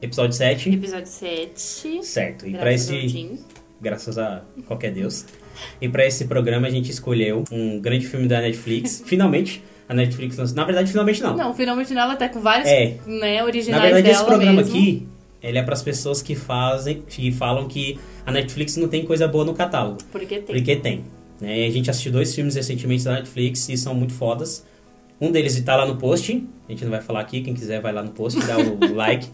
episódio 7. Episódio 7. Certo. E ao esse. Jim. Graças a qualquer Deus. E pra esse programa a gente escolheu um grande filme da Netflix. Finalmente, a Netflix lançou. Na verdade, finalmente não. Não, finalmente ela tá com vários É. né, Na originais verdade, dela esse programa mesmo. aqui, ele é pras pessoas que fazem, que falam que a Netflix não tem coisa boa no catálogo. Porque tem. Porque tem. Né? E a gente assistiu dois filmes recentemente da Netflix e são muito fodas. Um deles está lá no post. A gente não vai falar aqui, quem quiser vai lá no post, dá o like.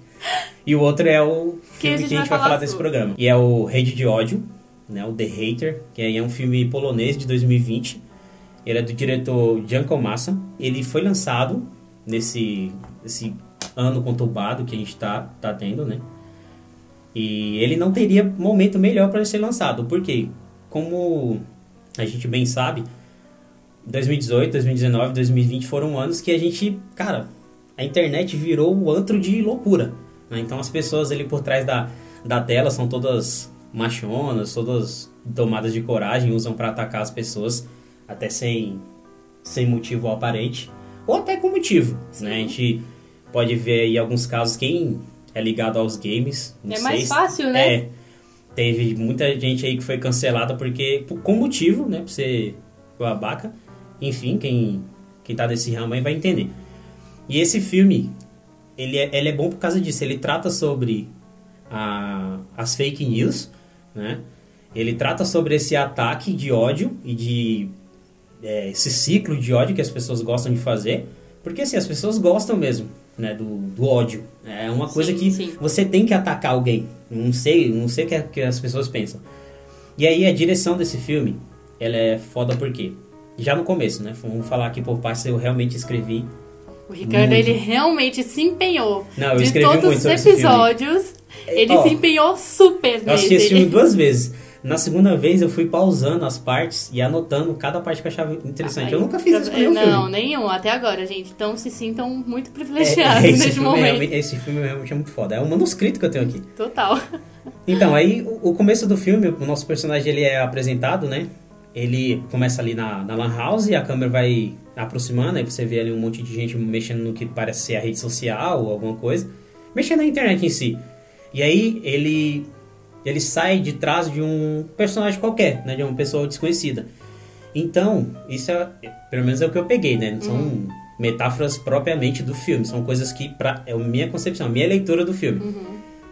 E o outro é o Que a filme gente que a gente vai vai falar desse programa. E é o Rede de Ódio, né? o The Hater, que aí é um filme polonês de 2020. Ele é do diretor Janko Massa. Ele foi lançado nesse, nesse ano conturbado que a gente tá, tá tendo, né? E ele não teria momento melhor para ser lançado. Por quê? Como a gente bem sabe, 2018, 2019, 2020 foram anos que a gente, cara, a internet virou o antro de loucura. Né? Então as pessoas ali por trás da, da tela são todas machonas, todas tomadas de coragem, usam para atacar as pessoas até sem, sem motivo aparente, ou até com motivo. Né? A gente pode ver aí alguns casos, quem é ligado aos games. não É mais fácil, né? É. Teve muita gente aí que foi cancelada porque, com motivo, né? Por ser babaca. Enfim, quem, quem tá desse ramo aí vai entender. E esse filme, ele é, ele é bom por causa disso. Ele trata sobre a, as fake news, né? Ele trata sobre esse ataque de ódio e de é, esse ciclo de ódio que as pessoas gostam de fazer. Porque assim, as pessoas gostam mesmo, né, do, do ódio. É uma coisa Sim, que sim. você tem que atacar alguém. Não sei, não sei o que, é- que as pessoas pensam. E aí a direção desse filme, ela é foda porque já no começo, né? Vamos falar aqui por partes, eu realmente escrevi. O Ricardo, Muito. ele realmente se empenhou. Não, eu de todos os episódios, ele Ó, se empenhou super Eu assisti esse filme duas vezes. Na segunda vez eu fui pausando as partes e anotando cada parte que eu achava interessante. eu nunca fiz isso com nenhum Não, filme. nenhum, até agora, gente. Então se sintam muito É, privilegiados esse, neste momento. realmente, esse filme realmente é muito foda. É um manuscrito que eu tenho aqui. Total. Então, aí o, o começo do filme, o nosso personagem ele é apresentado, né? Ele começa ali na, na Lan House e a câmera vai aproximando, aí você vê ali um monte de gente mexendo no que parece ser a rede social ou alguma coisa, mexendo na internet em si. E aí ele ele sai de trás de um personagem qualquer, né? De uma pessoa desconhecida. Então, isso é, pelo menos é o que eu peguei, né? Não são metáforas propriamente do filme, são coisas que, pra, é a minha concepção, a minha leitura do filme.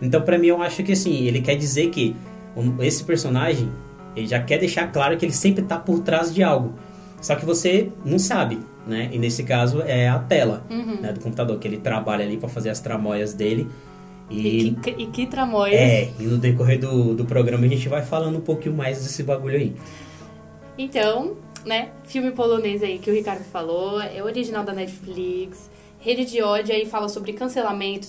Então, pra mim, eu acho que assim, ele quer dizer que esse personagem, ele já quer deixar claro que ele sempre tá por trás de algo. Só que você não sabe, né? E nesse caso é a tela né, do computador, que ele trabalha ali pra fazer as tramóias dele. E, E, que, e que tramóia. é, e no decorrer do, do programa a gente vai falando um pouquinho mais desse bagulho aí. Então, né, filme polonês aí que o Ricardo falou, é original da Netflix. Rede de ódio aí fala sobre cancelamento,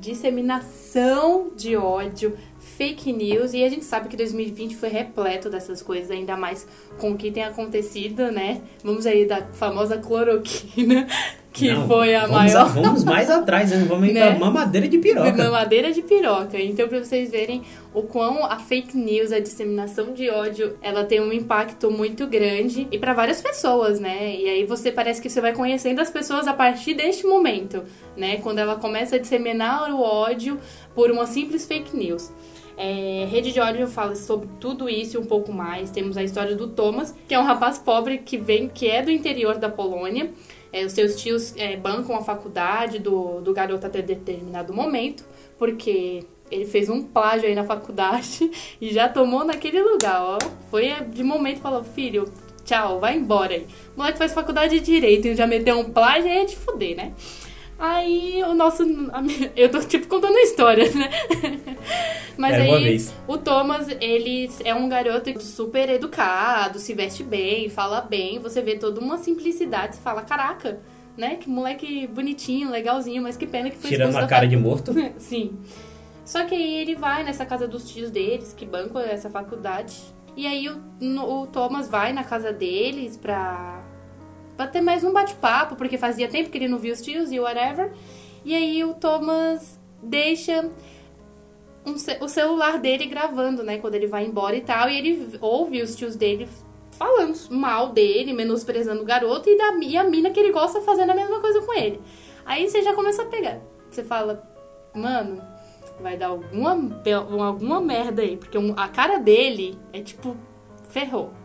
disseminação de ódio, fake news. E a gente sabe que 2020 foi repleto dessas coisas, ainda mais com o que tem acontecido, né? Vamos aí da famosa cloroquina, que Não, foi a vamos maior. vamos mais atrás, né? Vamos ir Né? pra mamadeira de piroca. Mamadeira de piroca. Então, pra vocês verem o quão a fake news, a disseminação de ódio, ela tem um impacto muito grande e pra várias pessoas, né? E aí você parece que você vai conhecendo as pessoas a partir deste momento, né? Quando ela começa a disseminar o ódio por uma simples fake news. É, Rede de ódio fala sobre tudo isso e um pouco mais. Temos a história do Thomas, que é um rapaz pobre que vem, que é do interior da Polônia. É, os seus tios é, bancam a faculdade do, do garoto até determinado momento, porque ele fez um plágio aí na faculdade e já tomou naquele lugar, ó. Foi de momento falou, filho, tchau, vai embora aí. O moleque faz faculdade de direito e já meteu um plágio, aí é de fuder, né? Aí o nosso. Eu tô tipo contando a história, né? Mas Era aí o Thomas, ele é um garoto super educado, se veste bem, fala bem, você vê toda uma simplicidade, você fala, caraca, né? Que moleque bonitinho, legalzinho, mas que pena que foi Tirando a cara de morto. Sim. Só que aí ele vai nessa casa dos tios deles, que bancam essa faculdade. E aí o, o Thomas vai na casa deles pra, pra ter mais um bate-papo, porque fazia tempo que ele não via os tios e whatever. E aí o Thomas deixa um o celular dele gravando, né? Quando ele vai embora e tal. E ele ouve os tios dele falando mal dele, menosprezando o garoto e, da, e a mina que ele gosta fazendo a mesma coisa com ele. Aí você já começa a pegar. Você fala, mano, vai dar alguma, alguma merda aí. Porque a cara dele é tipo, ferrou.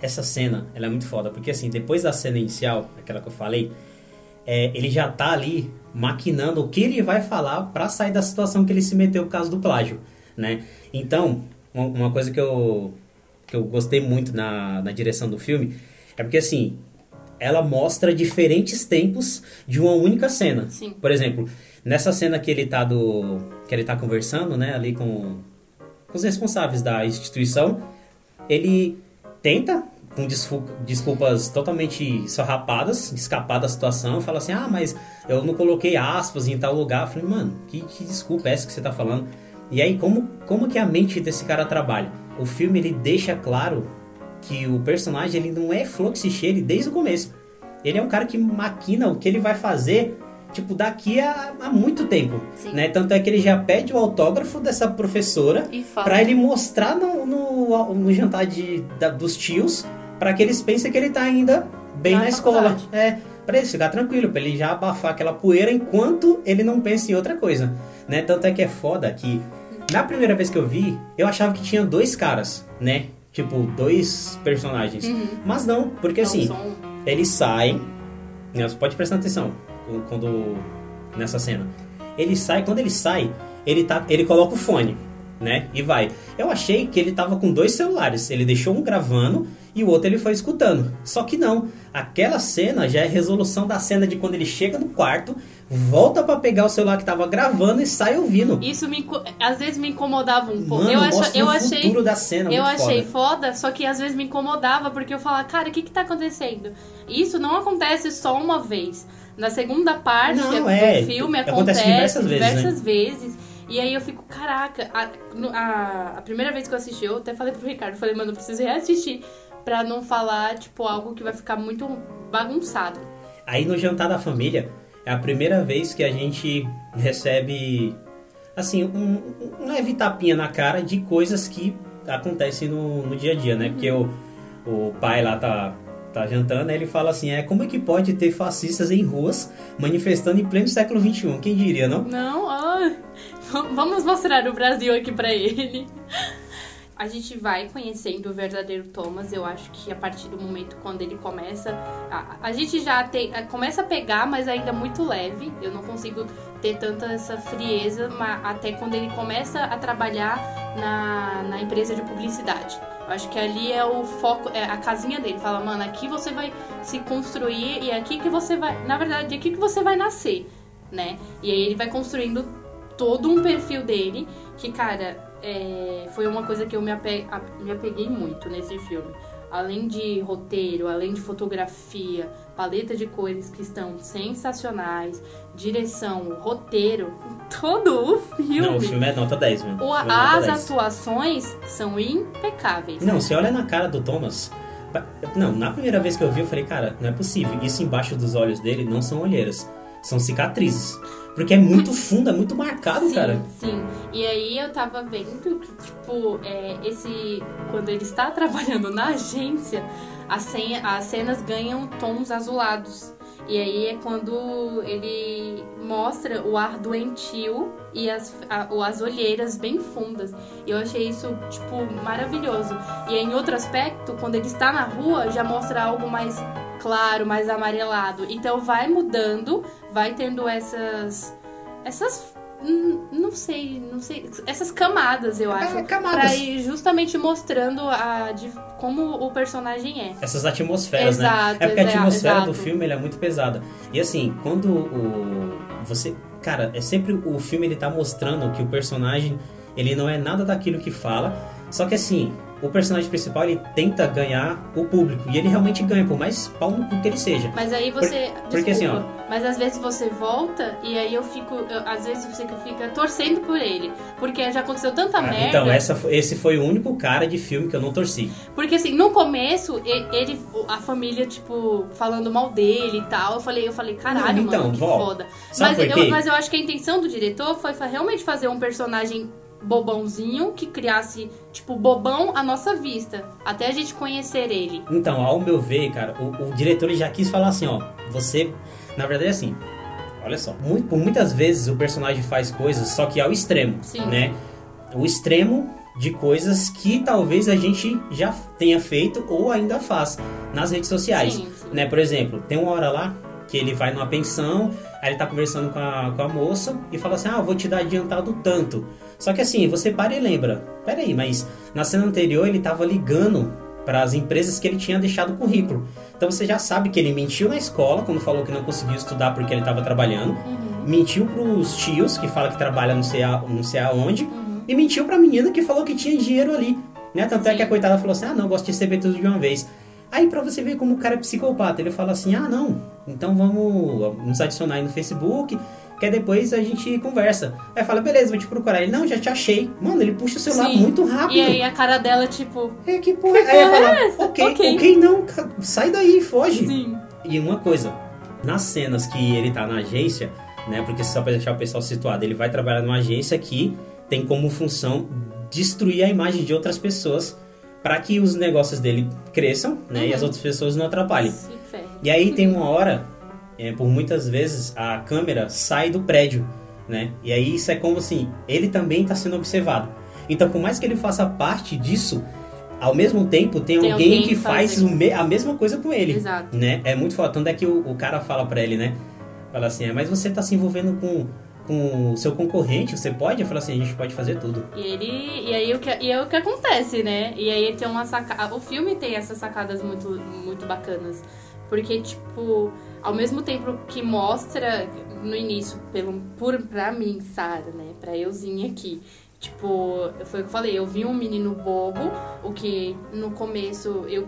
Essa cena, ela é muito foda, porque assim, depois da cena inicial, aquela que eu falei, é, ele já tá ali maquinando o que ele vai falar para sair da situação que ele se meteu por causa do plágio, né? Então, uma coisa que eu, que eu gostei muito na, na direção do filme é porque, assim, ela mostra diferentes tempos de uma única cena. Sim. Por exemplo, nessa cena que ele tá do que ele tá conversando, né, ali com, com os responsáveis da instituição, ele tenta com desculpas totalmente sorrapadas, escapar da situação, fala assim: "Ah, mas eu não coloquei aspas em tal lugar". Eu falei: "Mano, que, que desculpa é essa que você tá falando?" E aí como como que a mente desse cara trabalha? O filme ele deixa claro que o personagem ele não é fluxicheiro desde o começo. Ele é um cara que maquina o que ele vai fazer tipo, daqui a, a muito tempo. Sim. Né? Tanto é que ele já pede o autógrafo dessa professora para ele mostrar no, no, no jantar de, da, dos tios, para que eles pensem que ele tá ainda bem na, na escola. É, para ele ficar tranquilo, para ele já abafar aquela poeira enquanto ele não pensa em outra coisa. Né? Tanto é que é foda que na primeira vez que eu vi, eu achava que tinha dois caras, né? Tipo, dois personagens. Uhum. Mas não, porque não, assim, são... eles saem. Né, você pode prestar atenção quando nessa cena. Ele sai, quando ele sai, ele tá, ele coloca o fone, né? E vai. Eu achei que ele tava com dois celulares. Ele deixou um gravando e o outro ele foi escutando. Só que não. Aquela cena já é resolução da cena de quando ele chega no quarto, volta para pegar o celular que tava gravando e sai ouvindo. Isso me às vezes me incomodava um pouco. Mano, eu, acho, eu achei futuro da cena, Eu achei foda. foda, só que às vezes me incomodava porque eu falava, cara, o que que tá acontecendo? Isso não acontece só uma vez. Na segunda parte Não, do é, filme acontece acontece, diversas vezes, né? diversas vezes. E aí eu fico, caraca, a, a, a primeira vez que eu assisti, eu até falei pro Ricardo, falei, mano, eu preciso reassistir pra não falar, tipo, algo que vai ficar muito bagunçado. Aí no jantar da família, é a primeira vez que a gente recebe, assim, um, um leve tapinha na cara de coisas que acontecem no, no dia a dia, né? Porque o, o pai lá tá, tá jantando, aí ele fala assim, é como é que pode ter fascistas em ruas manifestando em pleno século XXI? Quem diria, não? Não, vamos mostrar o Brasil aqui pra ele. A gente vai conhecendo o verdadeiro Thomas. Eu acho que a partir do momento quando ele começa. A, a gente já tem, a, começa a pegar, mas ainda muito leve. Eu não consigo ter tanta essa frieza, mas até quando ele começa a trabalhar na, na empresa de publicidade. Acho que ali é o foco, é a casinha dele. Fala, mano, aqui você vai se construir e é aqui que você vai. Na verdade, é aqui que você vai nascer, né? E aí ele vai construindo todo um perfil dele que, cara, é, foi uma coisa que eu me, ape, me apeguei muito nesse filme. Além de roteiro, além de fotografia, paleta de cores que estão sensacionais, direção, roteiro, todo o filme. Não, o filme é nota 10, mano. O, é as 10. atuações são impecáveis. Não, você olha na cara do Thomas. Não, na primeira vez que eu vi, eu falei, cara, não é possível. Isso embaixo dos olhos dele não são olheiras, são cicatrizes. Porque é muito fundo, é muito marcado, sim, cara. Sim. E aí eu tava vendo que, tipo, é, esse. Quando ele está trabalhando na agência, a senha, as cenas ganham tons azulados. E aí é quando ele mostra o ar doentio e as, a, as olheiras bem fundas. E eu achei isso, tipo, maravilhoso. E aí, em outro aspecto, quando ele está na rua, já mostra algo mais claro, mais amarelado. Então vai mudando, vai tendo essas essas não sei, não sei, essas camadas, eu acho, é, camadas. pra ir justamente mostrando a de como o personagem é. Essas atmosferas, exato, né? É porque a atmosfera exato. do filme é muito pesada. E assim, quando o você, cara, é sempre o filme ele tá mostrando que o personagem ele não é nada daquilo que fala, só que assim, o personagem principal ele tenta ganhar o público e ele realmente ganha, por mais pau no cu que ele seja. Mas aí você. Por, porque assim, ó. Mas às vezes você volta e aí eu fico. Eu, às vezes você fica torcendo por ele. Porque já aconteceu tanta ah, merda. Então, essa, esse foi o único cara de filme que eu não torci. Porque assim, no começo, ele, a família, tipo, falando mal dele e tal. Eu falei, eu falei, caralho, não, então, mano, que foda. Mas eu, mas eu acho que a intenção do diretor foi realmente fazer um personagem bobãozinho que criasse, tipo, bobão à nossa vista, até a gente conhecer ele. Então, ao meu ver, cara, o, o diretor já quis falar assim, ó, você, na verdade é assim, olha só, muito, por muitas vezes o personagem faz coisas só que ao extremo, Sim. né? O extremo de coisas que talvez a gente já tenha feito ou ainda faz nas redes sociais, Sim, sim. né? Por exemplo, tem uma hora lá que ele vai numa pensão, aí ele tá conversando com a, com a moça e fala assim, ah, vou te dar adiantado tanto. Só que assim, você para e lembra, peraí, mas na cena anterior ele tava ligando para as empresas que ele tinha deixado o currículo. Então você já sabe que ele mentiu na escola quando falou que não conseguiu estudar porque ele estava trabalhando, Uhum. mentiu pros tios que fala que trabalha não sei, a, não sei aonde, Uhum. e mentiu pra menina que falou que tinha dinheiro ali. Né? Tanto é Sim. que a coitada falou assim: ah, não, gosto de receber tudo de uma vez. Aí pra você ver como o cara é psicopata, ele fala assim: ah, não, então vamos nos adicionar aí no Facebook, que aí depois a gente conversa. Aí fala: beleza, vou te procurar. Ele: não, já te achei. Mano, ele puxa o celular Sim. muito rápido. E aí a cara dela, tipo, É, que porra. Aí ela fala: essa? ok, Ok. ok, não, sai daí, foge. sim. E uma coisa, nas cenas que ele tá na agência, né? Porque só pra deixar o pessoal situado, ele vai trabalhar numa agência que tem como função destruir a imagem de outras pessoas para que os negócios dele cresçam, né? E Uhum. as outras pessoas não atrapalhem. E aí tem uma hora, é, por muitas vezes, a câmera sai do prédio, né? E aí isso é como assim, ele também está sendo observado. Então, por mais que ele faça parte disso, ao mesmo tempo tem, Tem alguém, alguém que faz me- a mesma coisa com ele. Exato. Né? É muito foda. Tanto é que o, o cara fala pra ele, né? Fala assim, é, mas você tá se envolvendo com, com o seu concorrente, você pode? Falo assim, a gente pode fazer tudo. E ele. E aí o que, e é o que acontece, né? E aí tem uma sacada. O filme tem essas sacadas muito, muito bacanas. Porque, tipo, ao mesmo tempo que mostra no início, pelo, por, pra mim, Sara, né? Pra euzinha aqui. Tipo, foi o que eu falei, eu vi um menino bobo, o que no começo eu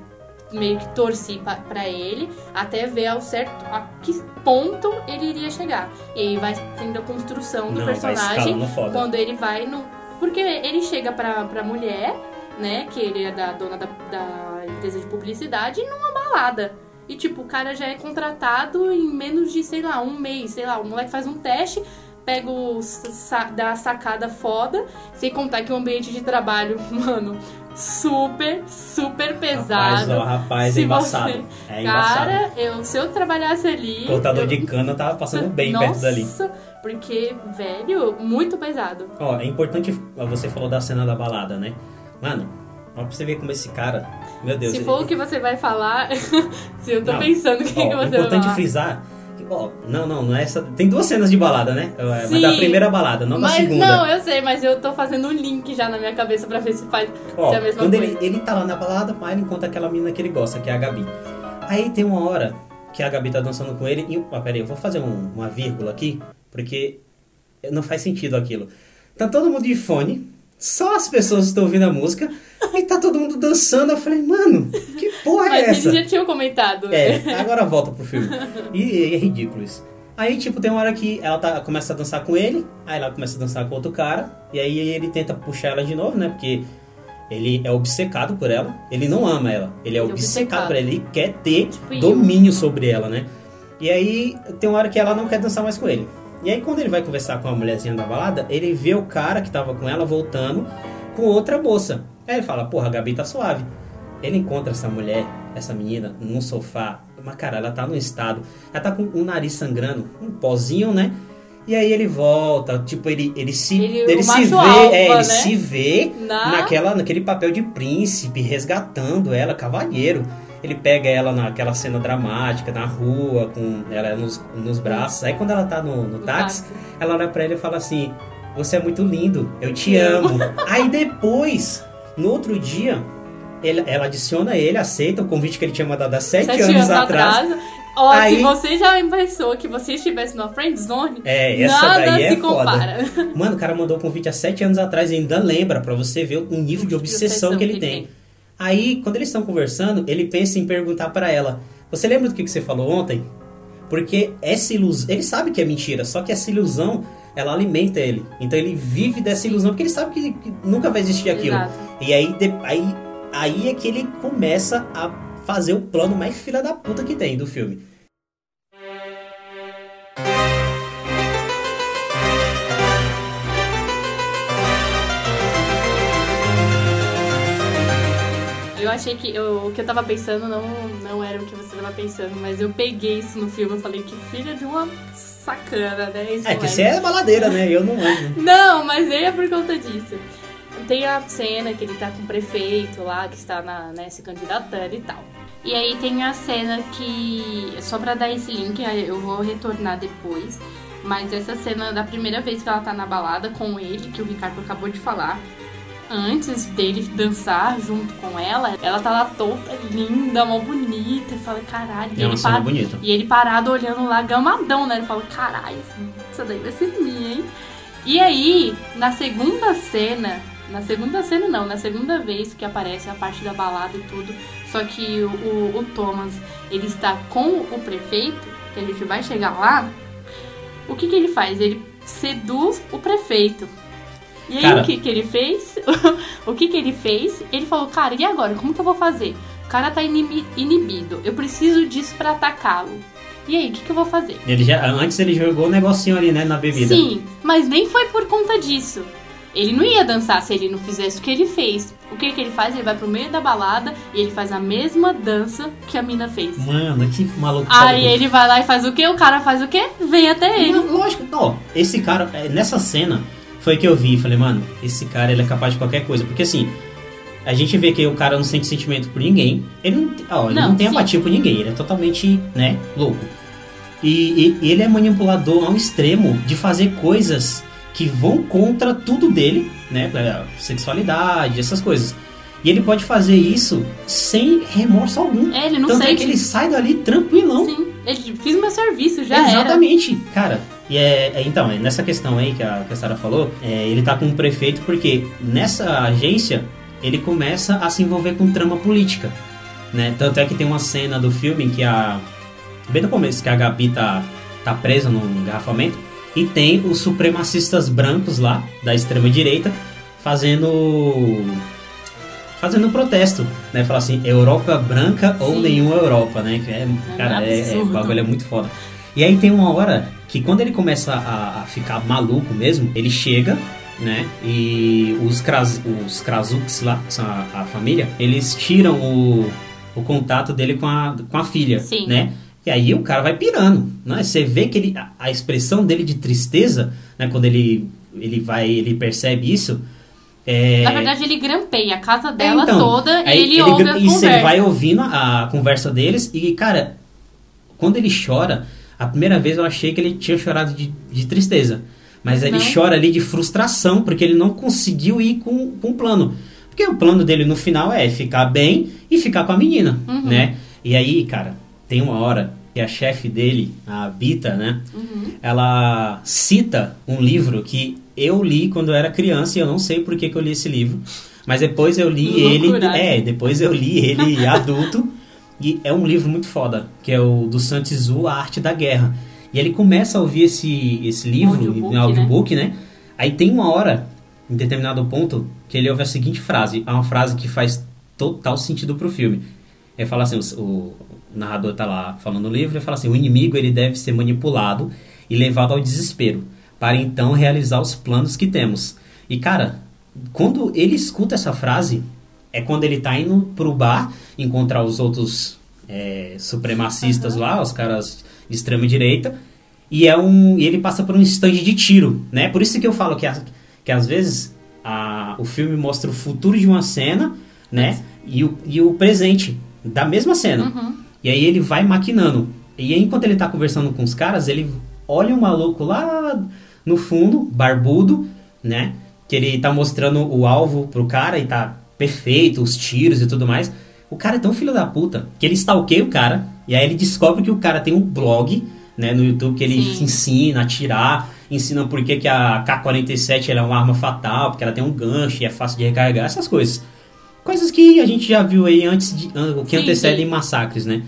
meio que torci pa- pra ele, até ver ao certo a que ponto ele iria chegar. E aí vai tendo a construção do Não, personagem quando ele vai no. Porque ele chega pra, pra mulher, né? Que ele é da dona da, da empresa de publicidade, numa balada. E, tipo, o cara já é contratado em menos de, sei lá, um mês, sei lá, o moleque faz um teste, pega o. Sa dá a sacada foda, sem contar que o ambiente de trabalho, mano, super, super Rapaz, pesado. ó, rapaz, Se é embaçado. você- É embaçado. Cara, eu, se eu trabalhasse ali. Cortador eu- de cana tava passando bem Nossa, perto dali. Porque, velho, muito pesado. Ó, é importante, você falou da cena da balada, né? Mano, ó, pra você ver como esse cara, meu Deus. Se ele- for o que você vai falar, se eu tô Não, pensando o que, Ó, que é você vai importante falar. frisar. Ó, não, não, não é essa. Tem duas cenas de balada, né? É, Mas Sim. da primeira balada, não da Mas segunda. não, eu sei, mas eu tô fazendo um link já na minha cabeça pra ver se faz Ó, se é a mesma quando coisa. ele, ele tá lá na balada, aí ele encontra aquela menina que ele gosta, que é a Gabi. Aí tem uma hora que a Gabi tá dançando com ele e. Ah, peraí, eu vou fazer um- uma vírgula aqui, porque não faz sentido aquilo. Tá todo mundo de fone, só as pessoas estão ouvindo a música, e tá todo mundo dançando. Eu falei, mano, que porra é Mas essa? eles já tinham comentado. né? É, agora volta pro filme. E, é ridículo isso. Aí, tipo, tem uma hora que ela tá, começa a dançar com ele, aí ela começa a dançar com outro cara, e aí ele tenta puxar ela de novo, né? Porque ele é obcecado por ela, ele não ama ela, ele é Ele é obcecado obcecado. por ela, ele quer ter Tipo eu. domínio sobre ela, né? E aí tem uma hora que ela não quer dançar mais com ele. E aí quando ele vai conversar com a mulherzinha da balada, ele vê o cara que tava com ela voltando com outra moça. Aí ele fala, porra, a Gabi tá suave. Ele encontra essa mulher, essa menina, num sofá. Mas, cara, ela tá num estado. Ela tá com o nariz sangrando, um pozinho, né? E aí ele volta, tipo, ele, ele se, Ele- ele, se vê, alfa, é, ele né? se vê Na- naquela, naquele papel de príncipe, resgatando ela, cavalheiro. Ele pega ela naquela cena dramática, na rua, com ela nos, nos braços. Aí quando ela tá no, no táxi, táxi. ela olha pra ele e fala assim: Você é muito lindo, eu te amo. Aí depois, no outro dia, ele- ela adiciona ele, aceita o convite que ele tinha mandado há sete, Sete anos, atrás. Ó, Aí- se você já pensou que você estivesse numa friend zone, É, essa nada daí é se foda. compara. Mano, o cara mandou o convite há sete anos atrás e ainda lembra pra você ver o nível de obsessão que ele tem. Aí, quando eles estão conversando, ele pensa em perguntar pra ela: Você lembra do que que você falou ontem? Porque essa ilusão. Ele sabe que é mentira, só que essa ilusão ela alimenta ele. Então ele vive dessa ilusão porque ele sabe que, que nunca vai existir aquilo. Exato. E aí, de- aí, aí é que ele começa a fazer o plano mais filha da puta que tem do filme. Eu achei que eu, o que eu tava pensando não, não era o que você tava pensando, mas eu peguei isso no filme e falei que filha de uma sacana, né? Isso é que você é baladeira, né? Eu não amo. Não, mas nem é por conta disso. Tem a cena que ele tá com o prefeito lá, que está na, né, se candidatando e tal. E aí tem a cena que. Só pra dar esse link, eu vou retornar depois. Mas essa cena da primeira vez que ela tá na balada com ele, que o Ricardo acabou de falar, antes dele dançar junto com ela, ela tá lá toda linda, mó bonita. E fala, caralho. E, é ele para... e ele parado olhando lá, gamadão, né? Ele fala, caralho, essa daí vai ser minha, hein? E aí, na segunda cena, na segunda cena não, na segunda vez que aparece a parte da balada e tudo, só que o, o, o Thomas, ele está com o prefeito, que a gente vai chegar lá, o que que ele faz? Ele seduz o prefeito. E aí cara... o que que ele fez? o que que ele fez? Ele falou, cara, e agora? Como que eu vou fazer? O cara tá inibido. Eu preciso disso para atacá-lo. E aí, o que, que eu vou fazer? Ele já, antes ele jogou um negocinho ali, né, na bebida. Sim, mas nem foi por conta disso. Ele não ia dançar se ele não fizesse o que ele fez. O que, que ele faz? Ele vai pro meio da balada e ele faz a mesma dança que a mina fez. Mano, que maluco. Aí ele vai lá e faz o quê? O cara faz o quê? Vem até ele. Não, lógico, ó, esse cara, é, nessa cena, foi que eu vi. Falei, mano, esse cara ele é capaz de qualquer coisa. Porque assim, a gente vê que o cara não sente sentimento por ninguém. Ele não, ó, ele não, não tem sim. apatia por ninguém. Ele é totalmente, né, louco. E, e, ele é manipulador ao extremo de fazer coisas que vão contra tudo dele, né? Sexualidade, essas coisas. E ele pode fazer isso sem remorso algum. É, ele não Tanto sente. é que ele sai dali tranquilão. Sim, ele fiz meu serviço, já Exatamente, era. cara. E é, é, então, é nessa questão aí que a, que a Sarah falou, é, ele tá com o prefeito porque nessa agência ele começa a se envolver com trama política, né? Tanto é que tem uma cena do filme que a... Bem no começo, que a Gabi tá, tá presa no engarrafamento e tem os supremacistas brancos lá, da extrema-direita, fazendo. fazendo protesto, né? Falar assim, Europa branca Sim. ou nenhuma Europa, né? É, é cara, é, é, o bagulho é muito foda. E aí tem uma hora que quando ele começa a, a ficar maluco mesmo, ele chega né? E os, Kraz, os Krazuks lá, a, a família, eles tiram o, o contato dele com a, com a filha, Sim. né? E aí o cara vai pirando, né? Você vê que ele, a expressão dele de tristeza, né? Quando ele, ele vai, ele percebe isso. É... Na verdade, ele grampeia a casa dela é, então, toda e ele, ele ouve a isso, conversa. ele vai ouvindo a, a conversa deles e, cara, quando ele chora, a primeira vez eu achei que ele tinha chorado de, de tristeza. Mas ele não. chora ali de frustração, porque ele não conseguiu ir com, com o plano. Porque o plano dele no final é ficar bem e ficar com a menina, uhum. né? E aí, cara, tem uma hora que a chefe dele, a Bita, né? Uhum. Ela cita um livro que eu li quando eu era criança e eu não sei por que, que eu li esse livro. Mas depois eu li ele. É, depois eu li ele adulto. E é um livro muito foda, que é o do Santizu, A Arte da Guerra. E ele começa a ouvir esse, esse livro, audiobook, no audiobook, né? né? Aí tem uma hora, em determinado ponto, que ele ouve a seguinte frase. É uma frase que faz total sentido pro filme. Ele fala assim, o, o narrador está lá falando no livro e fala assim: o inimigo ele deve ser manipulado e levado ao desespero para então realizar os planos que temos. E cara, quando ele escuta essa frase, é quando ele está indo pro bar encontrar os outros é, supremacistas uhum. lá, os caras de extrema direita, e é um e ele passa por um stand de tiro, né? Por isso que eu falo que, a, que às vezes a, o filme mostra o futuro de uma cena, né? E o, e o presente da mesma cena. Uhum. E aí ele vai maquinando. E aí, enquanto ele tá conversando com os caras, ele olha um maluco lá no fundo, barbudo, né? Que ele tá mostrando o alvo pro cara e tá perfeito, os tiros e tudo mais. O cara é tão filho da puta que ele stalkeia o cara. E aí ele descobre que o cara tem um blog, né, no YouTube que ele Sim. ensina a atirar, ensina por que, que a K-47 é uma arma fatal, porque ela tem um gancho e é fácil de recarregar, essas coisas. Coisas que a gente já viu aí antes de. que sim, antecedem massacres, né?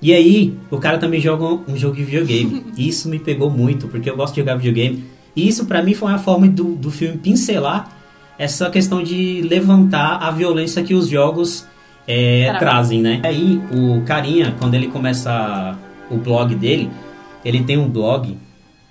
E aí, o cara também joga um jogo de videogame. isso me pegou muito, porque eu gosto de jogar videogame. E isso para mim foi uma forma do, do filme pincelar essa questão de levantar a violência que os jogos é, trazem, né? Aí o carinha, quando ele começa o blog dele, ele tem um blog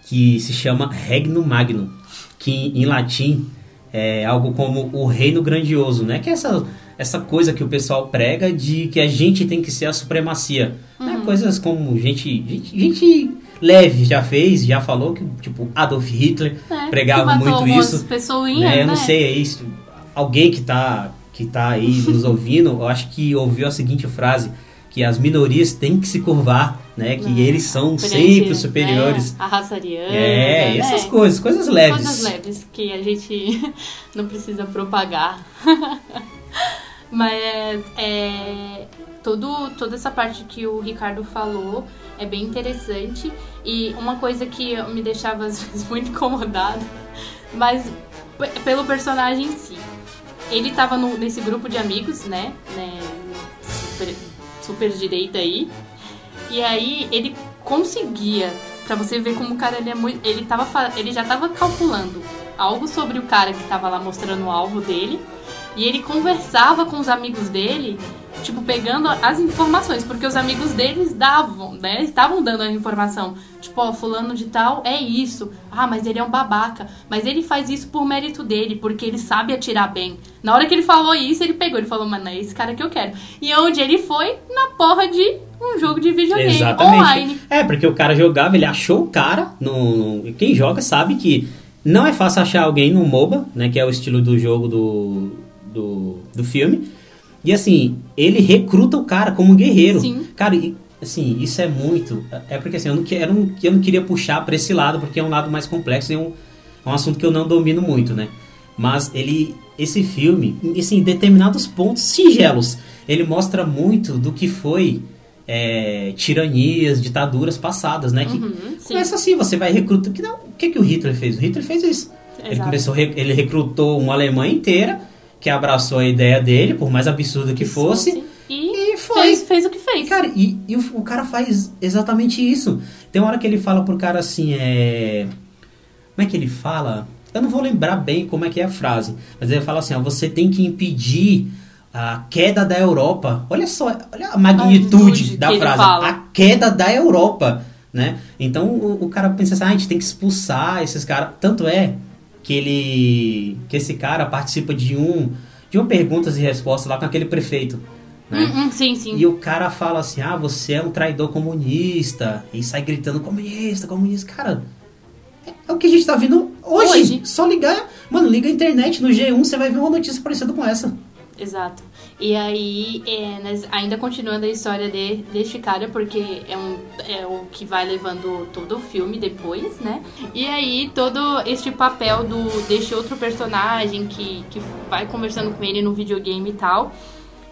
que se chama Regnum Magnum, que em latim é algo como o reino grandioso, né? Que é essa, essa coisa que o pessoal prega de que a gente tem que ser a supremacia. Né? Uhum. Coisas como gente, gente, gente leve já fez, já falou que, tipo, Adolf Hitler É, pregava muito isso. pessoinhas, né? né? Eu não sei, é isso. Alguém que tá, que tá aí nos ouvindo, eu acho que ouviu a seguinte frase, que as minorias têm que se curvar, né? Que Uhum. eles são sempre né, superiores. A raça ariana. É, né? essas coisas, coisas leves. Coisas leves que a gente não precisa propagar. Mas é, é, todo, toda essa parte que o Ricardo falou é bem interessante. E uma coisa que me deixava às vezes muito incomodada, mas pelo personagem em si. Ele tava no- nesse grupo de amigos, né? né super, super direita aí. E aí ele conseguia, pra você ver como o cara ele é muito. Ele, tava, ele já tava calculando algo sobre o cara que tava lá mostrando o alvo dele. E ele conversava com os amigos dele, tipo, pegando as informações, porque os amigos deles davam, né? Estavam dando a informação. Tipo, ó, fulano de tal é isso. Ah, mas ele é um babaca. Mas ele faz isso por mérito dele, porque ele sabe atirar bem. Na hora que ele falou isso, ele pegou, ele falou, mano, é esse cara que eu quero. E onde ele foi? Na porra de um jogo de videogame Exatamente. online. É, porque o cara jogava, ele achou o cara. No, no- quem joga sabe que não é fácil achar alguém no MOBA, né? Que é o estilo do jogo do, do, do filme. E assim, ele recruta o cara como guerreiro. Sim. Cara, e, assim, isso é muito. É porque assim, eu não, eu não, eu não queria puxar pra esse lado, porque é um lado mais complexo e é um, é um assunto que eu não domino muito, né? Mas ele. Esse filme, assim, em determinados pontos singelos, ele mostra muito do que foi é, tiranias, ditaduras passadas, né? Que Uhum, começa assim, você vai recrutar. Que não, o que, que o Hitler fez? O Hitler fez isso. Ele Exato. começou, re- ele recrutou uma Alemanha inteira que abraçou a ideia dele, por mais absurda que fosse. E, E foi. fez, fez o que fez. Cara, e, e o, o cara faz exatamente isso. Tem uma hora que ele fala pro cara assim, é. Como é que ele fala? Eu não vou lembrar bem como é que é a frase. Mas ele fala assim, ó, você tem que impedir a queda da Europa. Olha só, olha a magnitude magnitude da frase. A queda da Europa, né? Então o, o cara pensa assim, ah, a gente tem que expulsar esses caras. Tanto é que ele. que esse cara participa de um. de uma perguntas e respostas lá com aquele prefeito. Né? Hum, hum, sim, sim. E o cara fala assim: ah, você é um traidor comunista. E sai gritando: comunista, comunista. Cara, é, é o que a gente tá vendo hoje. Hoje. Só ligar. Mano, liga a internet no G1, você vai ver uma notícia parecida com essa. Exato. E aí, é, ainda continuando a história de, deste cara, porque é, um, é o que vai levando todo o filme depois, né? E aí, todo este papel do deste outro personagem que, que vai conversando com ele no videogame e tal,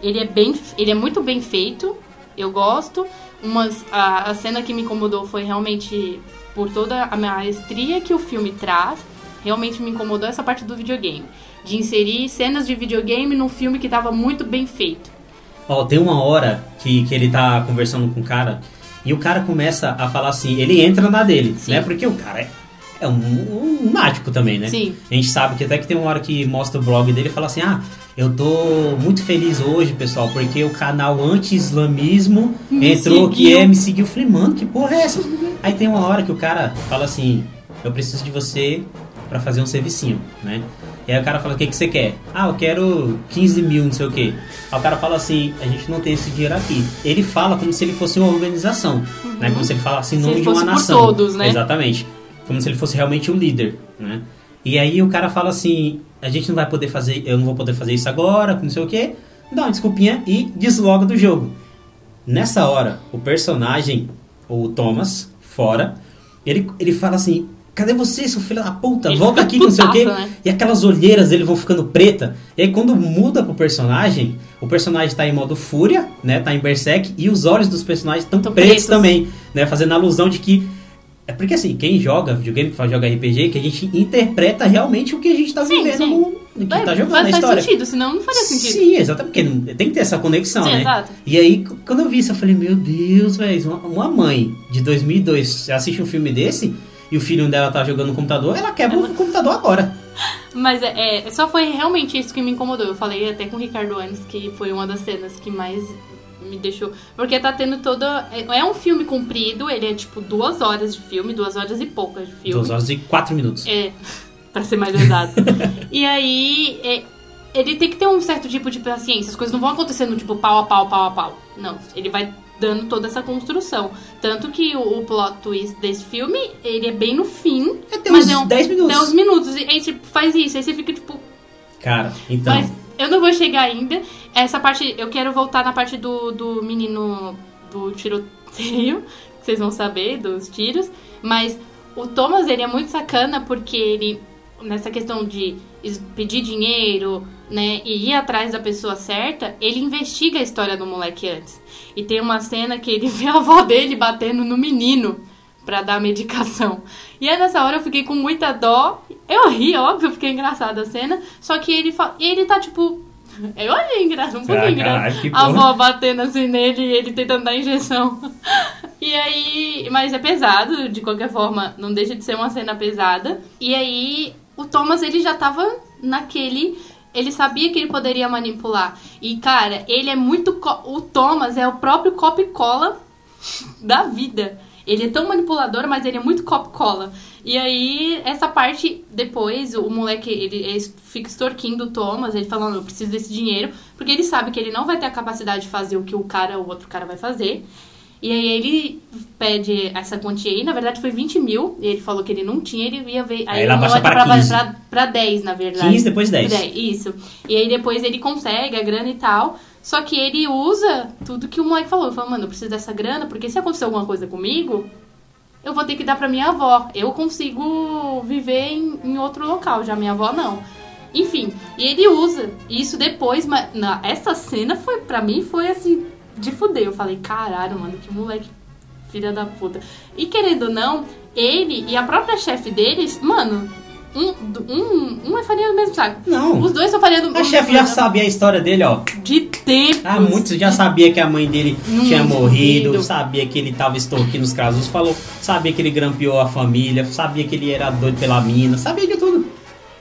ele é bem, ele é muito bem feito. Eu gosto. Umas, a, a cena que me incomodou foi realmente por toda a maestria que o filme traz. Realmente me incomodou essa parte do videogame. De inserir cenas de videogame num filme que tava muito bem feito. Ó, tem uma hora que, que ele tá conversando com o cara e o cara começa a falar assim, ele entra na dele, Sim. né? Porque o cara é, é um, um mágico também, né? Sim. A gente sabe que até que tem uma hora que mostra o blog dele e fala assim, ah, eu tô muito feliz hoje, pessoal, porque o canal anti-islamismo entrou que seguiu. é, me seguiu. Eu falei, mano, que porra é essa? Aí tem uma hora que o cara fala assim, eu preciso de você pra fazer um servicinho, né? E aí o cara fala, o que, que você quer? Ah, eu quero 15 mil, não sei o quê. Aí o cara fala assim, a gente não tem esse dinheiro aqui. Ele fala como se ele fosse uma organização, né? Como se ele falasse em nome de uma nação. todos, né? Exatamente. Como se ele fosse realmente o líder, né? E aí o cara fala assim, a gente não vai poder fazer, eu não vou poder fazer isso agora, não sei o quê. Dá uma desculpinha e desloga do jogo. Nessa hora, o personagem, o Thomas, fora, ele, ele fala assim, cadê você, seu filho da puta? Ele Volta aqui, não sei o quê. né? E aquelas olheiras dele vão ficando preta. E aí quando muda pro personagem, o personagem tá em modo fúria, né? Tá em berserk e os olhos dos personagens estão Tão pretos pretos. também, né? Fazendo alusão de que é porque assim, quem joga videogame, que joga RPG, que a gente interpreta realmente o que a gente tá Sim, vivendo sim. no que Vai- tá jogando faz, na faz história. sentido, senão não faria sentido. Sim, exatamente, porque tem que ter essa conexão, Sim, né? exato. E aí, quando eu vi isso, eu falei, meu Deus, velho, uma, uma mãe de 2002 você assiste um filme desse e o filho dela tá jogando no computador, ela quebra o computador agora. Mas é, é, só foi realmente isso que me incomodou. Eu falei até com o Ricardo antes que foi uma das cenas que mais me deixou. Porque tá tendo toda. É, é um filme comprido, ele é tipo duas horas de filme, duas horas e poucas de filme. Duas horas e quatro minutos. É, pra ser mais exato. e aí, é, ele tem que ter um certo tipo de paciência. As coisas não vão acontecendo tipo pau a pau, pau a pau. Não, ele vai dando toda essa construção. Tanto que o, o plot twist desse filme, ele é bem no fim. É, tem mas uns é um, 10 minutos. Tem uns minutos. E aí você faz isso, aí você fica tipo. Cara, então. Mas eu não vou chegar ainda. Essa parte, eu quero voltar na parte do, do menino do tiroteio, que vocês vão saber, dos tiros. Mas o Thomas, ele é muito sacana porque ele, nessa questão de pedir dinheiro, né, e ir atrás da pessoa certa, ele investiga a história do moleque antes. E tem uma cena que ele vê a avó dele batendo no menino pra dar medicação. E aí nessa hora eu fiquei com muita dó. Eu ri, óbvio, porque é engraçada a cena. Só que ele fa... e ele tá tipo. Eu achei engraçado, um pouquinho Ah, engraçado. A avó batendo assim nele e ele tentando dar injeção. E aí. Mas é pesado, de qualquer forma, não deixa de ser uma cena pesada. E aí, o Thomas, ele já tava naquele. Ele sabia que ele poderia manipular. E, cara, ele é muito. O Thomas é o próprio copy-cola da vida. Ele é tão manipulador, mas ele é muito cop-cola. E aí, essa parte, depois, o moleque, ele, ele fica extorquindo o Thomas, ele falando, eu preciso desse dinheiro, porque ele sabe que ele não vai ter a capacidade de fazer o que o cara, o outro cara vai fazer. E aí ele pede essa quantia aí, na verdade foi 20 mil, e ele falou que ele não tinha, ele ia ver. Aí Aí, ela ele baixa manda pra 15. pra, pra 10, na verdade. 15, depois 10. Isso. E aí depois ele consegue a grana e tal. Só que ele usa tudo que o moleque falou. Ele falou, mano, eu preciso dessa grana, porque se acontecer alguma coisa comigo, eu vou ter que dar pra minha avó. Eu consigo viver em, em outro local, já minha avó não. Enfim, e ele usa isso depois, mas na, essa cena foi, pra mim, foi assim, de fuder. Eu falei, caralho, mano, que moleque filha da puta. E querendo ou não, ele e a própria chefe deles, mano, um, um, um é farinha do mesmo saco. Não. Os dois são farinha do A chefe já sabia a história dele, ó. De tempo. Ah, muitos já sabia que a mãe dele tinha morrido, sabia que ele tava extorquindo os casos, falou, sabia que ele grampeou a família, sabia que ele era doido pela mina, sabia de tudo.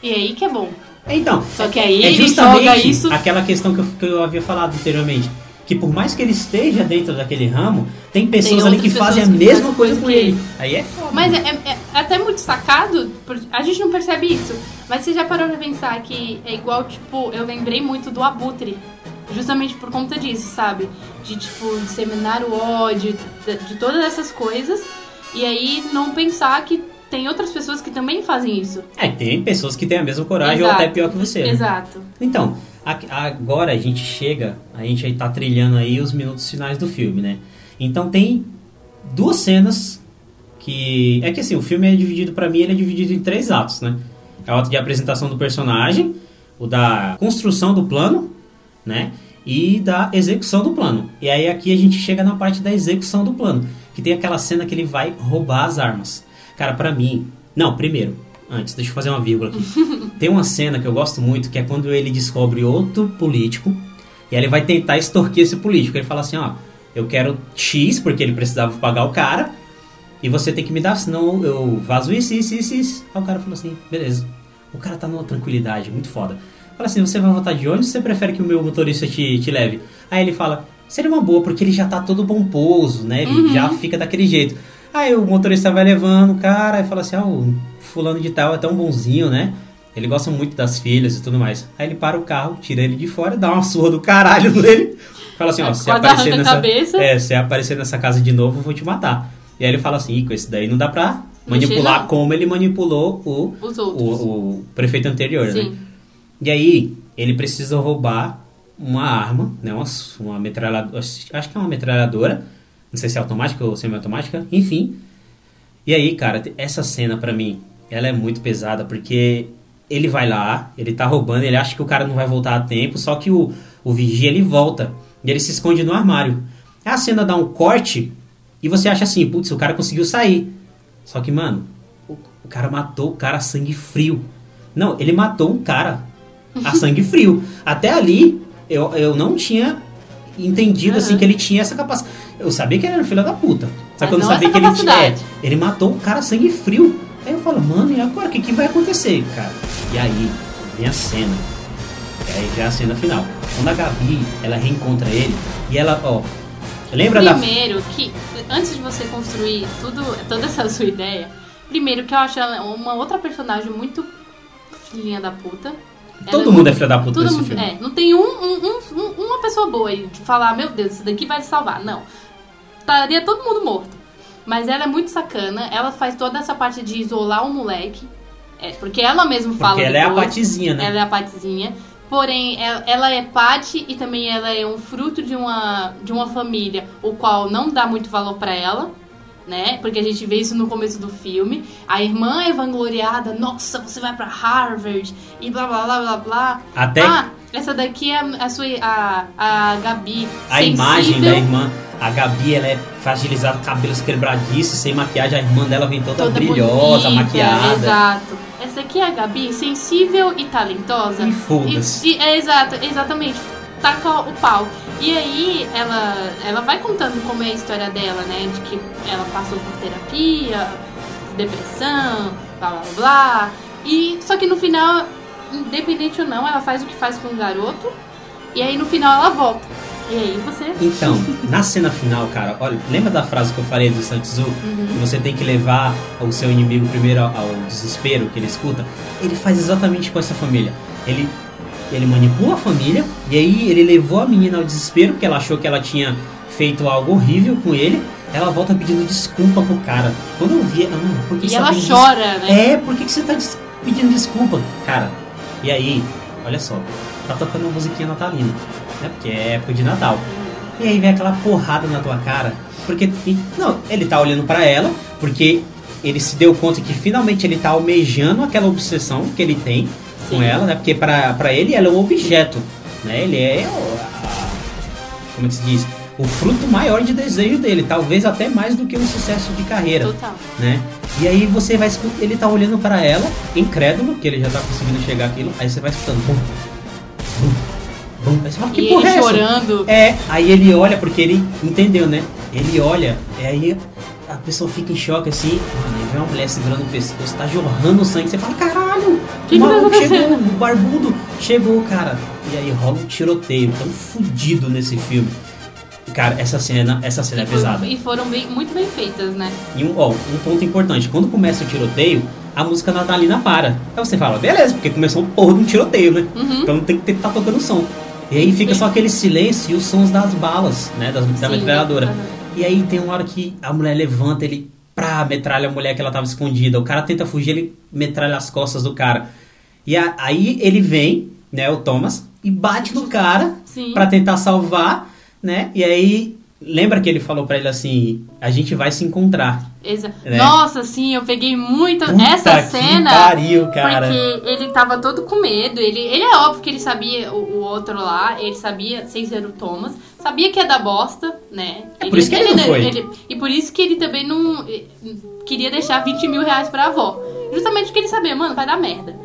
E aí que é bom. Então, Só que aí é ele justamente isso. aquela questão que eu, que eu havia falado anteriormente. Que por mais que ele esteja dentro daquele ramo, tem pessoas ali que fazem a que mesma coisa com que ele. ele. Aí é foda. Mas é, é- é até muito sacado, por- a gente não percebe isso. Mas você já parou pra pensar que é igual, tipo, eu lembrei muito do Abutre. Justamente por conta disso, sabe? De, tipo, disseminar o ódio, de, de todas essas coisas. E aí não pensar que tem outras pessoas que também fazem isso. É, tem pessoas que têm a mesma coragem ou Exato. até pior que você. né? Exato. Então, agora a gente chega, a gente aí tá trilhando aí os minutos finais do filme, né? Então tem duas cenas que é que assim, o filme é dividido pra mim, ele é dividido em três atos, né? É o ato de apresentação do personagem, o da construção do plano, né? E da execução do plano. E aí aqui a gente chega na parte da execução do plano, que tem aquela cena que ele vai roubar as armas. Cara, pra mim, não, primeiro, antes, deixa eu fazer uma vírgula aqui. Tem uma cena que eu gosto muito, que é quando ele descobre outro político e aí ele vai tentar extorquir esse político. Ele fala assim, ó, eu quero X, porque ele precisava pagar o cara, e você tem que me dar, senão eu vazo isso, isso, isso, isso. Aí o cara falou assim, beleza. O cara tá numa tranquilidade, muito foda. Fala assim, você vai voltar de ônibus ou você prefere que o meu motorista te, te leve? Aí ele fala, seria uma boa, porque ele já tá todo pomposo, né? Ele já fica daquele jeito. Aí o motorista vai levando o cara e fala assim, ah, fulano de tal é tão bonzinho, né? Ele gosta muito das filhas e tudo mais. Aí ele para o carro, tira ele de fora, dá uma surra do caralho nele. Fala assim, ó, se aparecer nessa, cabeça. é, se aparecer nessa casa de novo, eu vou te matar. E aí ele fala assim, "Ih, com esse daí não dá pra Mexer, manipular não." como ele manipulou o, o, o prefeito anterior, né? Sim. E aí, ele precisa roubar uma arma, né? Uma, uma metralhadora. Acho que é uma metralhadora. Não sei se é automática ou semiautomática. Enfim. E aí, cara, essa cena pra mim, ela é muito pesada, porque ele vai lá, ele tá roubando, ele acha que o cara não vai voltar a tempo, só que o, o vigia ele volta. E ele se esconde no armário. A cena dá um corte e você acha assim, putz, o cara conseguiu sair. Só que, mano, o, o cara matou o cara a sangue frio. Não, ele matou um cara a sangue frio. Até ali, eu, eu não tinha entendido assim Aham. que ele tinha essa capacidade. Eu sabia que ele era filho da puta. Só que eu não sabia que ele tinha. é, ele matou o cara a sangue frio. Aí eu falo, mano, e agora? O que, que vai acontecer, cara? E aí, vem a cena. E aí já é a cena final. Quando a Gabi, ela reencontra ele, e ela, ó. Lembra da. Primeiro que, antes de você construir tudo, toda essa sua ideia, primeiro que eu acho ela uma outra personagem muito filhinha da puta. Todo mundo é filha da puta nesse filme. É, não tem um- um- um- uma pessoa boa aí de falar, meu Deus, isso daqui vai te salvar. Não. Estaria todo mundo morto. Mas ela é muito sacana, ela faz toda essa parte de isolar o moleque. É, porque ela mesma fala. Porque ela é a depois. patizinha, né? Ela é a patizinha. Porém, ela, ela é pati e também ela é um fruto de uma, de uma família o qual não dá muito valor pra ela, né? Porque a gente vê isso no começo do filme. A irmã é vangloriada, nossa, você vai pra Harvard e blá blá blá blá blá. Até Ah, essa daqui é a sua a, a Gabi. a imagem sensível, da irmã. A Gabi, ela é fragilizada, cabelos quebradiços, sem maquiagem. A irmã dela vem toda, toda brilhosa, bonita, maquiada. Exato. Essa aqui é a Gabi, sensível e talentosa. E foda-se. É exato, exatamente. Taca o pau. E aí ela, ela vai contando como é a história dela, né? De que ela passou por terapia, depressão, blá blá blá. E só que no final, independente ou não, ela faz o que faz com o garoto. E aí no final ela volta. E aí você. Então, na cena final, cara, olha, lembra da frase que eu falei do Sun Tzu? Uhum. Que você tem que levar o seu inimigo primeiro ao, ao desespero que ele escuta. Ele faz exatamente com essa família. Ele, ele manipula a família e aí ele levou a menina ao desespero porque ela achou que ela tinha feito algo horrível com ele. Ela volta pedindo desculpa pro cara. Quando eu vi, ah, por que E você ela tá chora, né? É, por que, que você tá des- pedindo desculpa? Cara, e aí, olha só, tá tocando uma musiquinha natalina, né? Porque é época de Natal. E aí vem aquela porrada na tua cara. Porque, não, ele tá olhando pra ela, porque ele se deu conta que finalmente ele tá almejando aquela obsessão que ele tem com ela, né? Porque pra, pra ele ela é um objeto, né? Ele é, o- a- como é se diz? O fruto maior de desejo dele, talvez até mais do que um sucesso de carreira Total. né? E aí você vai ele tá olhando pra ela, incrédulo, que ele já tá conseguindo chegar aquilo, aí você vai escutando bum, bum, bum. Aí você fala, que e porra ele é chorando. É, aí ele olha, porque ele entendeu, né? Ele olha, e aí a pessoa fica em choque assim, mano, aí vem uma mulher segurando o pescoço, tá jorrando sangue, você fala, caralho, Que que tá maluco chegou, acontecendo? o barbudo chegou, cara. E aí rola um tiroteio, tão fudido nesse filme. Cara, essa cena, essa cena é E, foi- pesada. e foram bem- muito bem feitas, né? E um, ó, um ponto importante, quando começa o tiroteio, a música natalina para. Aí você fala, beleza, porque começou um porra de um tiroteio, né? Uhum. Então tem que estar tocando som. E aí fica só aquele silêncio e os sons das balas, né? Das, da Sim, metralhadora. aham. E aí tem uma hora que a mulher levanta, ele pra metralha a mulher que ela tava escondida. O cara tenta fugir, ele metralha as costas do cara. E a- aí ele vem, né, o Thomas, e bate no cara pra tentar salvar, né? E aí lembra que ele falou pra ele assim: "A gente vai se encontrar". Exa- É. Nossa, sim, eu peguei muito Puta essa cena. pariu, cara. Porque ele tava todo com medo. Ele, ele é óbvio que ele sabia, o, o outro lá, ele sabia, sem ser o Thomas, sabia que ia dar bosta, né? É por isso que ele não foi. e por isso que ele também não queria deixar 20 mil reais pra avó. Justamente porque ele sabia, mano, vai dar merda.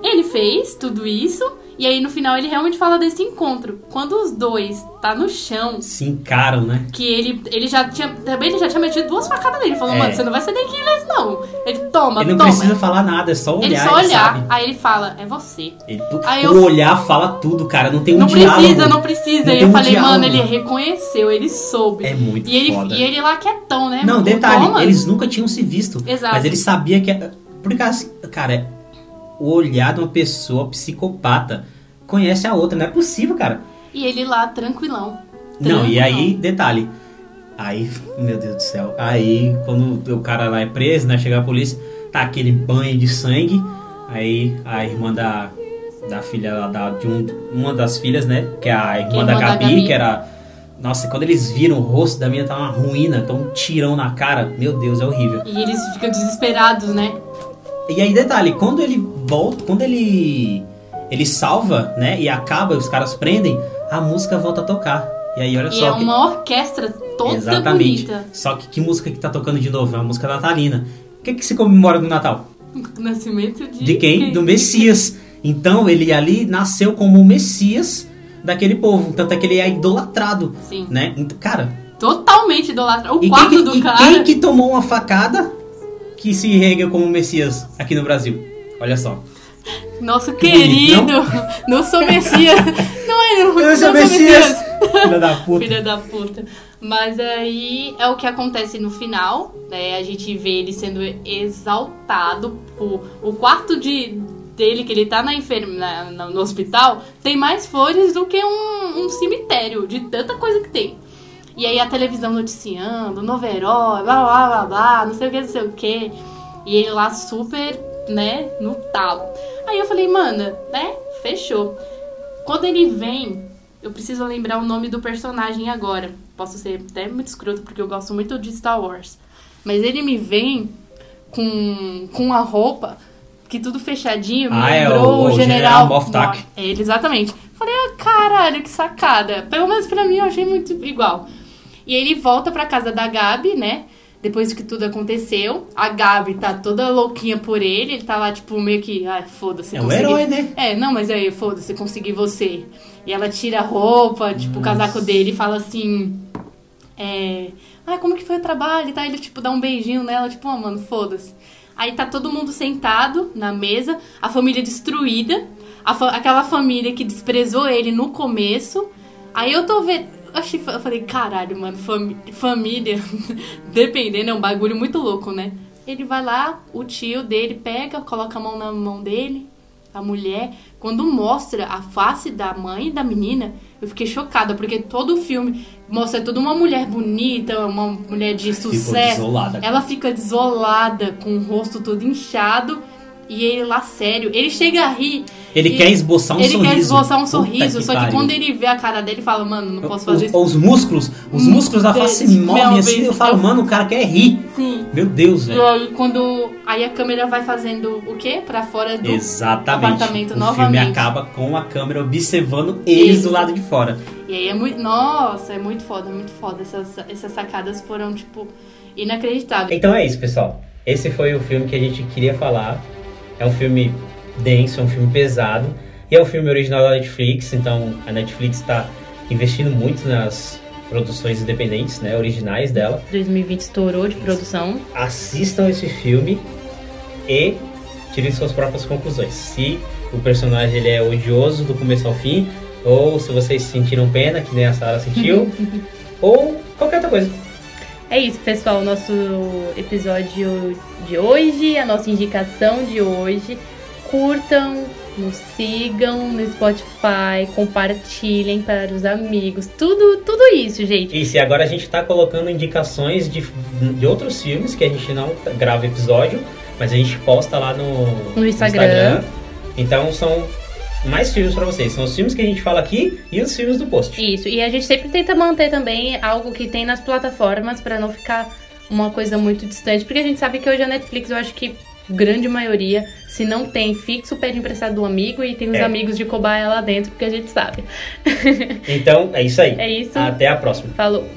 Ele fez tudo isso, e aí no final ele realmente fala desse encontro. Quando os dois tá no chão, Se encaram, né? que ele, ele já tinha. Também ele já tinha metido duas facadas nele. Ele falou, É. mano, você não vai ser nem Killers, não. Ele toma, Ele não toma. precisa falar nada, é só olhar, ele só olhar. Aí ele fala, é você. Ele- Aí o eu- olhar fala tudo, cara. Não tem um não diálogo. precisa, não precisa. Não Aí eu um falei, diálogo. mano, ele reconheceu, ele soube. É muito e ele, foda. E ele lá quietão, né? Não, O detalhe, Thomas, eles nunca tinham se visto. Exato. Mas ele sabia que. Porque, assim, cara, é- o olhar de uma pessoa psicopata conhece a outra. Não é possível, cara. E ele lá, tranquilão. Não, e Tranquilão. aí, detalhe. Aí, meu Deus do céu. Aí, quando o cara lá é preso, né? Chega a polícia, tá aquele banho de sangue. Aí, a irmã da, da filha lá, da, de um, uma das filhas, né? Que é a irmã, Que é da, irmã da Gabi, Gabi. que era. Nossa, quando eles viram o rosto da minha, tá uma ruína, tá um tirão na cara. Meu Deus, é horrível. E eles ficam desesperados, né? E aí, detalhe, quando ele volta, quando ele ele salva, né, e acaba, os caras prendem, a música volta a tocar. E aí, olha E só é que uma orquestra toda Exatamente. bonita. Só que que música que tá tocando de novo? É uma música natalina. O que que se comemora no Natal? O nascimento de. De quem? Do Messias. Então, ele ali nasceu como o Messias daquele povo, tanto é que ele é idolatrado, Sim. né? Cara, Totalmente idolatrado. O e quarto quem, que- do e cara. quem que tomou uma facada que se ergueu como Messias aqui no Brasil? Olha só. Nosso Que querido, bonito, não sou Messias. Não é, não, Eu sou não Messias! Filha da puta. Filha da puta. Mas aí é o que acontece no final, né? A gente vê ele sendo exaltado por o quarto de dele, que ele tá na enferma, na- no hospital, tem mais flores do que um, um cemitério, de tanta coisa que tem. E aí a televisão noticiando, novo herói, blá blá blá blá, não sei o que, não sei o que. E ele lá super, né, no talo. Aí eu falei, mano, né, fechou. Quando ele vem, eu preciso lembrar o nome do personagem agora. Posso ser até muito escroto, porque eu gosto muito de Star Wars. Mas ele me vem com, com a roupa que tudo fechadinho, me Ah, é, lembrou o- o General Moff Tarkin. É ele, exatamente. Falei, ah, caralho, que sacada. Pelo menos pra mim eu achei muito igual. E ele volta pra casa da Gabi, né? Depois que tudo aconteceu. A Gabi tá toda louquinha por ele. Ele tá lá, tipo, meio que, ah, foda-se. É um consegui- herói, né? É, não, mas aí, foda-se, consegui você. E ela tira a roupa, tipo, o casaco dele e fala assim. É. Ah, como que foi o trabalho? E tá, ele, tipo, dá um beijinho nela, tipo, ah, mano, foda-se. Aí tá todo mundo sentado na mesa, a família destruída, a fa- aquela família que desprezou ele no começo. Aí eu tô vendo. Achei, eu falei, caralho, mano, família, dependendo, é um bagulho muito louco, né? Ele vai lá, o tio dele pega, coloca a mão na mão dele, a mulher. Quando mostra a face da mãe e da menina, eu fiquei chocada, porque todo o filme mostra toda uma mulher bonita, uma mulher de sucesso. desolada. Ela fica desolada, com o rosto todo inchado. E ele lá sério, ele chega a rir. Ele e- quer esboçar um ele sorriso. quer esboçar um Puta sorriso, que só que quando ele vê a cara dele, fala, mano, não posso Os, fazer isso. os músculos, os Hum, músculos da face Deus, movem assim, eu falo, mano, o cara quer rir. Sim. Meu Deus, E velho. aí quando. Aí a câmera vai fazendo o quê? Pra fora do Exatamente. apartamento o novamente. filme acaba com a câmera observando eles Isso. do lado de fora. E aí é muito. Nossa, é muito foda, muito foda. Essas, essas sacadas foram, tipo, inacreditáveis. Então é isso, pessoal. Esse foi o filme que a gente queria falar. É um filme denso, é um filme pesado. E é um filme original da Netflix, então a Netflix está investindo muito nas produções independentes, né, originais dela. 2020 estourou de produção. Assistam esse filme e tirem suas próprias conclusões. Se o personagem ele é odioso do começo ao fim, ou se vocês sentiram pena, que nem a Sarah sentiu, ou qualquer outra coisa. É isso, pessoal. Nosso episódio de hoje, a nossa indicação de hoje. Curtam, nos sigam no Spotify, compartilhem para os amigos. Tudo, tudo isso, gente. Isso, e agora a gente tá colocando indicações de, de outros filmes que a gente não grava episódio, mas a gente posta lá no, No Instagram. Então são mais filmes pra vocês. São os filmes que a gente fala aqui e os filmes do post. Isso, e a gente sempre tenta manter também algo que tem nas plataformas para não ficar uma coisa muito distante, porque a gente sabe que hoje a Netflix, eu acho que grande maioria, se não tem fixo, pede emprestado do amigo e tem os É. amigos de cobaia lá dentro, porque a gente sabe. Então é isso aí. É isso. Até a próxima. Falou.